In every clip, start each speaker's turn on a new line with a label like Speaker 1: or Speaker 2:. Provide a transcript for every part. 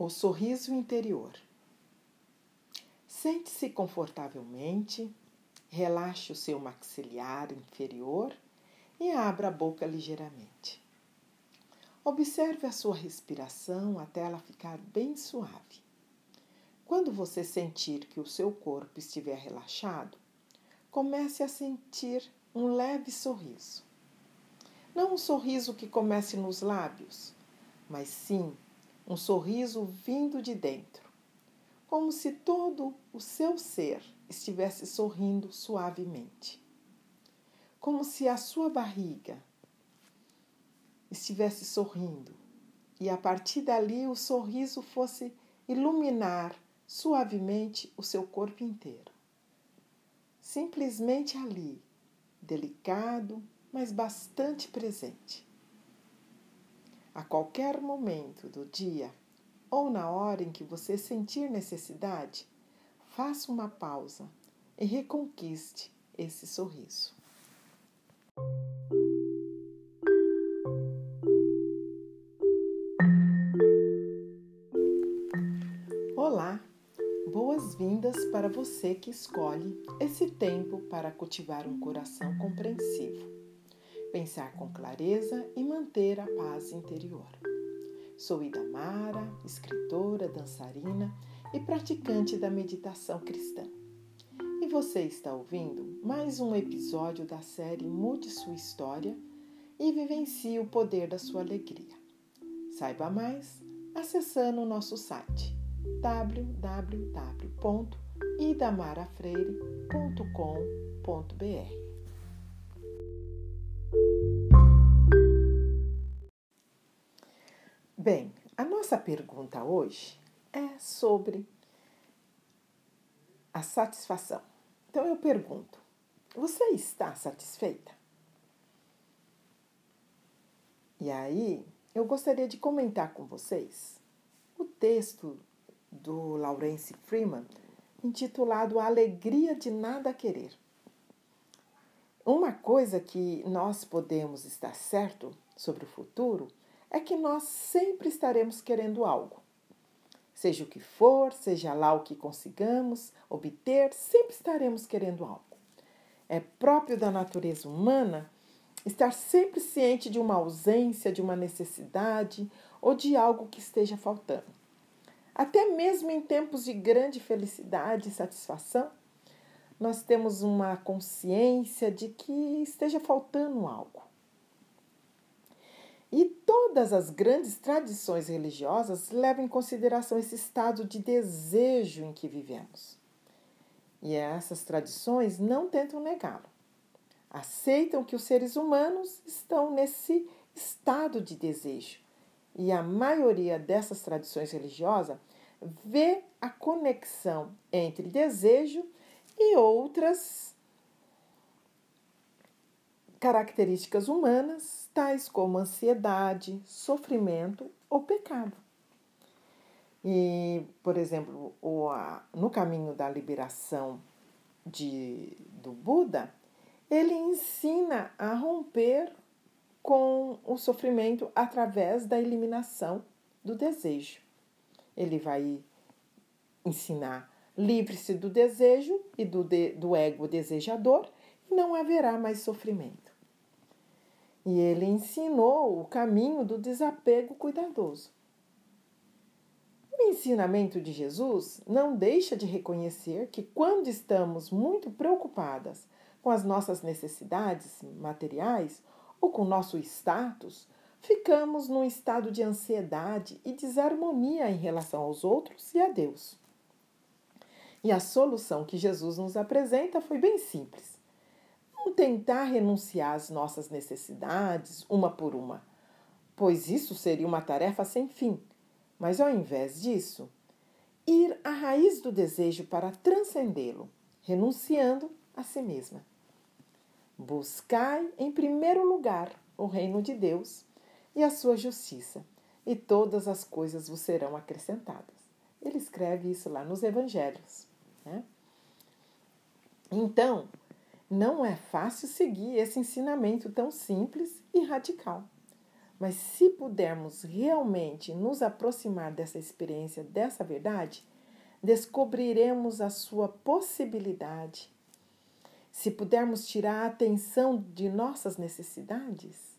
Speaker 1: O sorriso interior. Sente-se confortavelmente, relaxe o seu maxilar inferior e abra a boca ligeiramente. Observe a sua respiração até ela ficar bem suave. Quando você sentir que o seu corpo estiver relaxado, comece a sentir um leve sorriso. Não um sorriso que comece nos lábios, mas sim um sorriso vindo de dentro, como se todo o seu ser estivesse sorrindo suavemente. Como se a sua barriga estivesse sorrindo e a partir dali o sorriso fosse iluminar suavemente o seu corpo inteiro. Simplesmente ali, delicado, mas bastante presente a qualquer momento do dia ou na hora em que você sentir necessidade, faça uma pausa e reconquiste esse sorriso. Olá, boas-vindas para você que escolhe esse tempo para cultivar um coração compreensivo pensar com clareza e manter a paz interior. Sou Idamara, escritora, dançarina e praticante da meditação cristã. E você está ouvindo mais um episódio da série Mude Sua História e Vivencie o Poder da Sua Alegria. Saiba mais acessando o nosso site www.idamarafreire.com.br. Bem, a nossa pergunta hoje é sobre a satisfação. Então eu pergunto: você está satisfeita? E aí, eu gostaria de comentar com vocês o texto do Lawrence Freeman intitulado A Alegria de Nada Querer. Uma coisa que nós podemos estar certo sobre o futuro é que nós sempre estaremos querendo algo. Seja o que for, seja lá o que consigamos obter, sempre estaremos querendo algo. É próprio da natureza humana estar sempre ciente de uma ausência, de uma necessidade ou de algo que esteja faltando. Até mesmo em tempos de grande felicidade e satisfação, nós temos uma consciência de que esteja faltando algo. E todas as grandes tradições religiosas levam em consideração esse estado de desejo em que vivemos. E essas tradições não tentam negá-lo. Aceitam que os seres humanos estão nesse estado de desejo. E a maioria dessas tradições religiosas vê a conexão entre desejo e outras características humanas, tais como ansiedade, sofrimento ou pecado. E, por exemplo, no caminho da liberação de, do Buda, ele ensina a romper com o sofrimento através da eliminação do desejo. Ele vai ensinar livre-se do desejo e do, de, do ego desejador e não haverá mais sofrimento. E ele ensinou o caminho do desapego cuidadoso. O ensinamento de Jesus não deixa de reconhecer que quando estamos muito preocupadas com as nossas necessidades materiais ou com nosso status, ficamos num estado de ansiedade e desarmonia em relação aos outros e a Deus. E a solução que Jesus nos apresenta foi bem simples não tentar renunciar às nossas necessidades uma por uma, pois isso seria uma tarefa sem fim, mas ao invés disso, ir à raiz do desejo para transcendê-lo, renunciando a si mesma. Buscai em primeiro lugar o reino de Deus e a sua justiça, e todas as coisas vos serão acrescentadas. Ele escreve isso lá nos Evangelhos. Né? Então, não é fácil seguir esse ensinamento tão simples e radical. Mas se pudermos realmente nos aproximar dessa experiência, dessa verdade, descobriremos a sua possibilidade. Se pudermos tirar a atenção de nossas necessidades,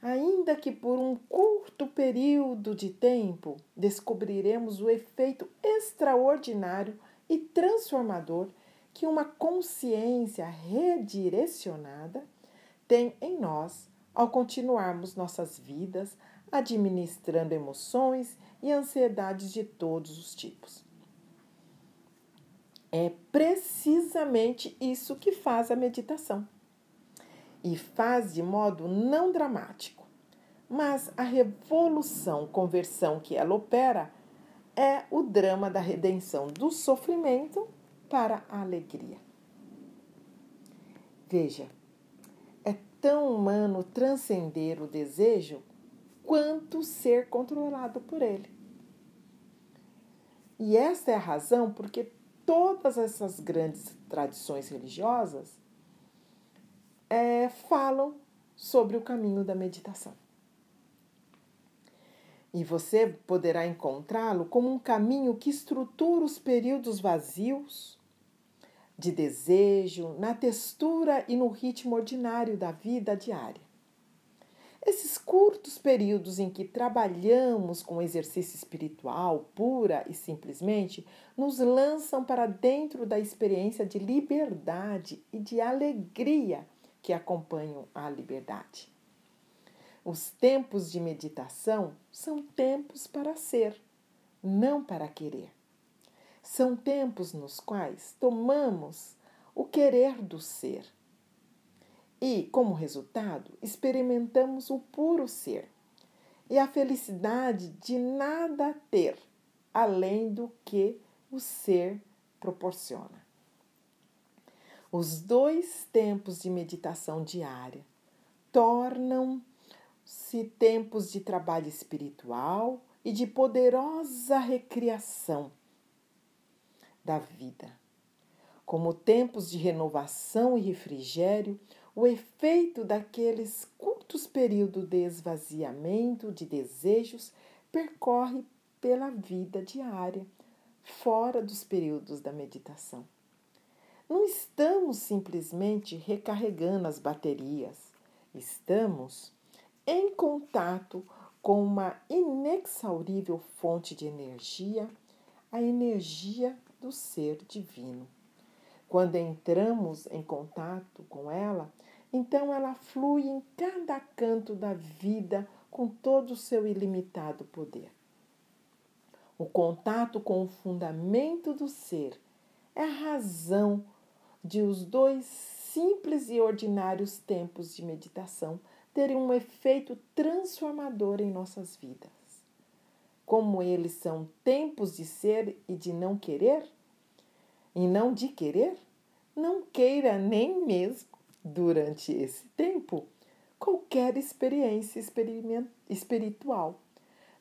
Speaker 1: ainda que por um curto período de tempo, descobriremos o efeito extraordinário e transformador que uma consciência redirecionada tem em nós ao continuarmos nossas vidas administrando emoções e ansiedades de todos os tipos. É precisamente isso que faz a meditação. E faz de modo não dramático. Mas a revolução, conversão que ela opera é o drama da redenção do sofrimento para a alegria. Veja, é tão humano transcender o desejo quanto ser controlado por ele. E esta é a razão porque todas essas grandes tradições religiosas é, falam sobre o caminho da meditação. E você poderá encontrá-lo como um caminho que estrutura os períodos vazios de desejo na textura e no ritmo ordinário da vida diária. Esses curtos períodos em que trabalhamos com exercício espiritual, pura e simplesmente, nos lançam para dentro da experiência de liberdade e de alegria que acompanham a liberdade. Os tempos de meditação são tempos para ser, não para querer. São tempos nos quais tomamos o querer do ser e, como resultado, experimentamos o puro ser e a felicidade de nada ter além do que o ser proporciona. Os dois tempos de meditação diária tornam-se tempos de trabalho espiritual e de poderosa recriação da vida. Como tempos de renovação e refrigério, o efeito daqueles curtos períodos de esvaziamento de desejos percorre pela vida diária, fora dos períodos da meditação. Não estamos simplesmente recarregando as baterias, estamos em contato com uma inexaurível fonte de energia, a energia do ser divino. Quando entramos em contato com ela, então ela flui em cada canto da vida com todo o seu ilimitado poder. O contato com o fundamento do ser é a razão de os dois simples e ordinários tempos de meditação terem um efeito transformador em nossas vidas. Como eles são tempos de ser e de não querer, e não de querer, não queira nem mesmo durante esse tempo qualquer experiência espiritual.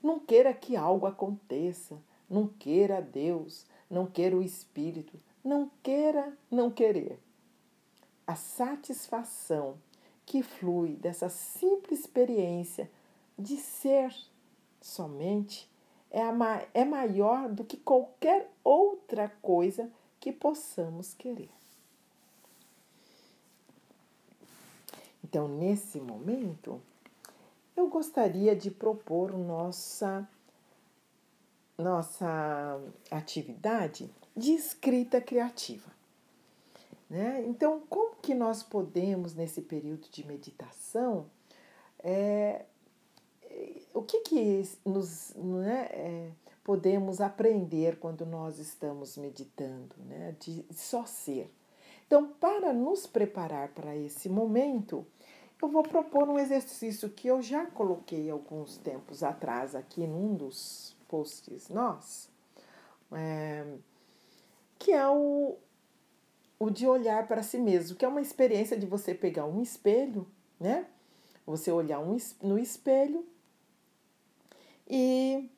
Speaker 1: Não queira que algo aconteça, não queira Deus, não queira o Espírito, não queira não querer. A satisfação que flui dessa simples experiência de ser somente é, a, é maior do que qualquer outra coisa que possamos querer. Então, nesse momento, eu gostaria de propor nossa, nossa atividade de escrita criativa. Né? Então, como que nós podemos, nesse período de meditação, é, o que, que nos, né, é, podemos aprender quando nós estamos meditando, né? De só ser. Então, para nos preparar para esse momento, eu vou propor um exercício que eu já coloquei alguns tempos atrás aqui num dos posts nós, é, que é o, o de olhar para si mesmo, que é uma experiência de você pegar um espelho, né? Você olhar um, no espelho e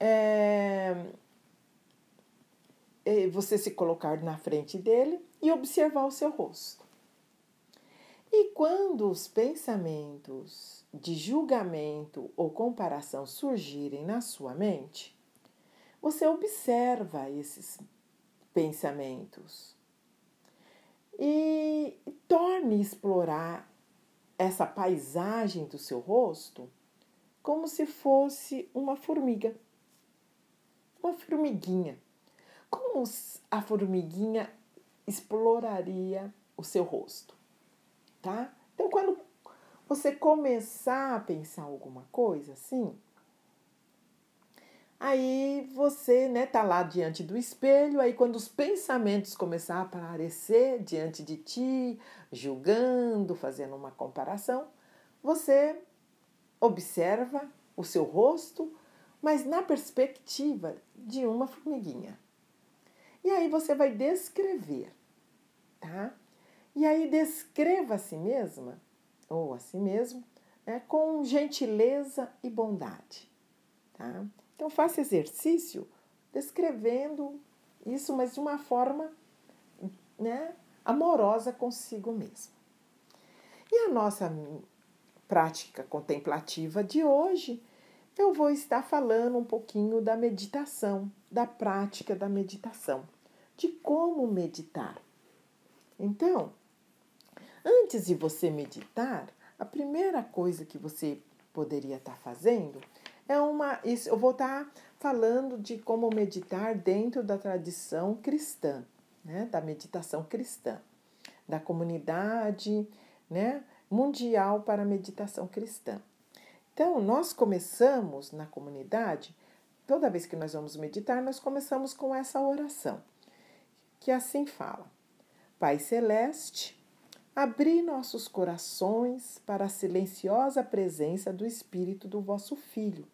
Speaker 1: é, você se colocar na frente dele e observar o seu rosto. E quando os pensamentos de julgamento ou comparação surgirem na sua mente, você observa esses pensamentos e torne explorar essa paisagem do seu rosto como se fosse uma formiga, uma formiguinha. Como a formiguinha exploraria o seu rosto, tá? Então, quando você começar a pensar alguma coisa assim, Aí você, né, tá lá diante do espelho, aí quando os pensamentos começar a aparecer diante de ti, julgando, fazendo uma comparação, você observa o seu rosto, mas na perspectiva de uma formiguinha. E aí você vai descrever, tá? E aí descreva a si mesma, ou a si mesmo, né, com gentileza e bondade, tá? Então, faça exercício descrevendo isso, mas de uma forma né, amorosa consigo mesmo. E a nossa prática contemplativa de hoje, eu vou estar falando um pouquinho da meditação, da prática da meditação, de como meditar. Então, antes de você meditar, a primeira coisa que você poderia estar fazendo é uma. Eu vou estar falando de como meditar dentro da tradição cristã, né? da meditação cristã, da comunidade né? Mundial para a meditação cristã. Então, nós começamos na comunidade, toda vez que nós vamos meditar, nós começamos com essa oração, que assim fala: Pai Celeste, abri nossos corações para a silenciosa presença do Espírito do vosso Filho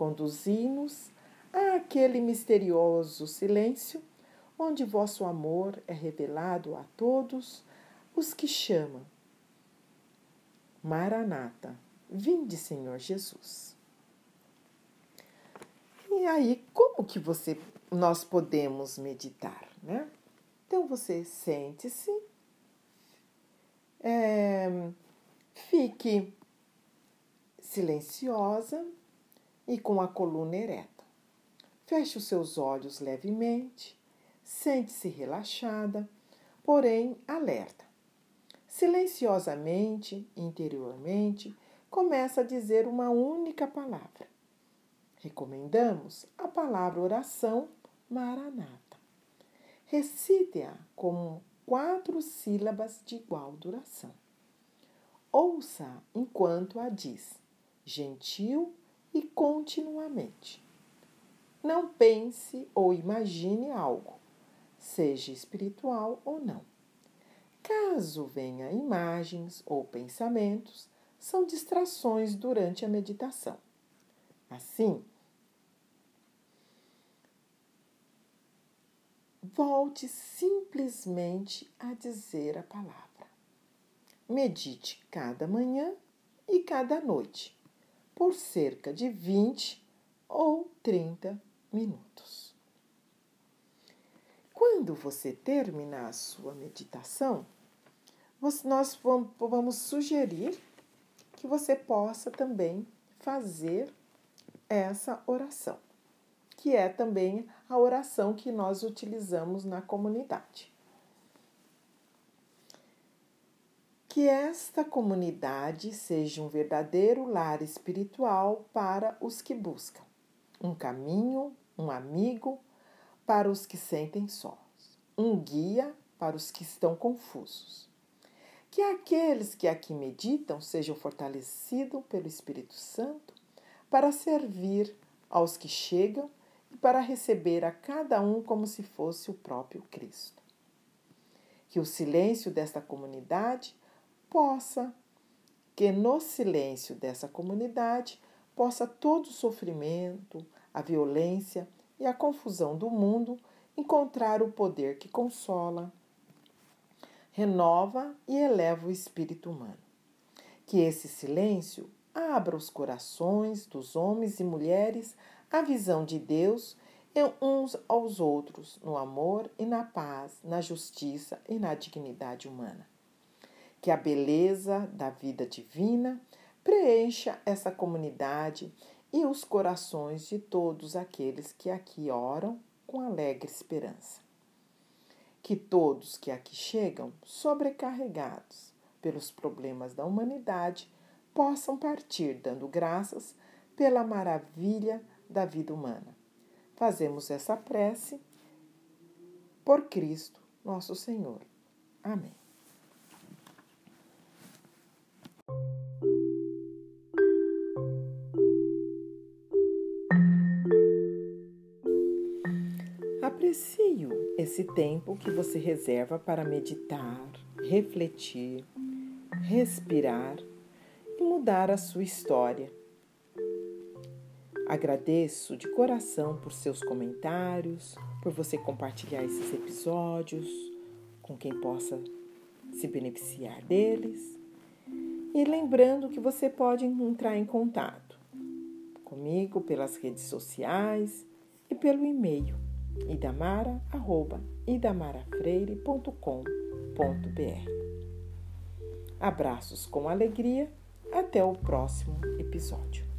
Speaker 1: Conduzi-nos àquele misterioso silêncio onde vosso amor é revelado a todos os que chamam. Maranata, vinde, Senhor Jesus. E aí, como que você nós podemos meditar, né? Então você sente-se, é, fique silenciosa, e com a coluna ereta. Feche os seus olhos levemente, sente-se relaxada, porém alerta. Silenciosamente, interiormente, começa a dizer uma única palavra. Recomendamos a palavra oração Maranata. Recite-a com quatro sílabas de igual duração. Ouça enquanto a diz, gentil e continuamente. Não pense ou imagine algo, seja espiritual ou não. Caso venha imagens ou pensamentos, são distrações durante a meditação. Assim, volte simplesmente a dizer a palavra. Medite cada manhã e cada noite por cerca de 20 ou 30 minutos. Quando você terminar a sua meditação, nós vamos sugerir que você possa também fazer essa oração, que é também a oração que nós utilizamos na comunidade. Que esta comunidade seja um verdadeiro lar espiritual para os que buscam, um caminho, um amigo para os que sentem sós, um guia para os que estão confusos. Que aqueles que aqui meditam sejam fortalecidos pelo Espírito Santo para servir aos que chegam e para receber a cada um como se fosse o próprio Cristo. Que o silêncio desta comunidade possa, que no silêncio dessa comunidade possa todo o sofrimento, a violência e a confusão do mundo encontrar o poder que consola, renova e eleva o espírito humano. Que esse silêncio abra os corações dos homens e mulheres à visão de Deus uns aos outros, no amor e na paz, na justiça e na dignidade humana Que a beleza da vida divina preencha essa comunidade e os corações de todos aqueles que aqui oram com alegre esperança. Que todos que aqui chegam, sobrecarregados pelos problemas da humanidade, possam partir dando graças pela maravilha da vida humana. Fazemos essa prece por Cristo, nosso Senhor. Amém. Esse tempo que você reserva para meditar, refletir, respirar e mudar a sua história. Agradeço de coração por seus comentários, por você compartilhar esses episódios com quem possa se beneficiar deles. E lembrando que você pode entrar em contato comigo pelas redes sociais e pelo e-mail idamara@idamarafreire.com.br. Abraços com alegria, até o próximo episódio.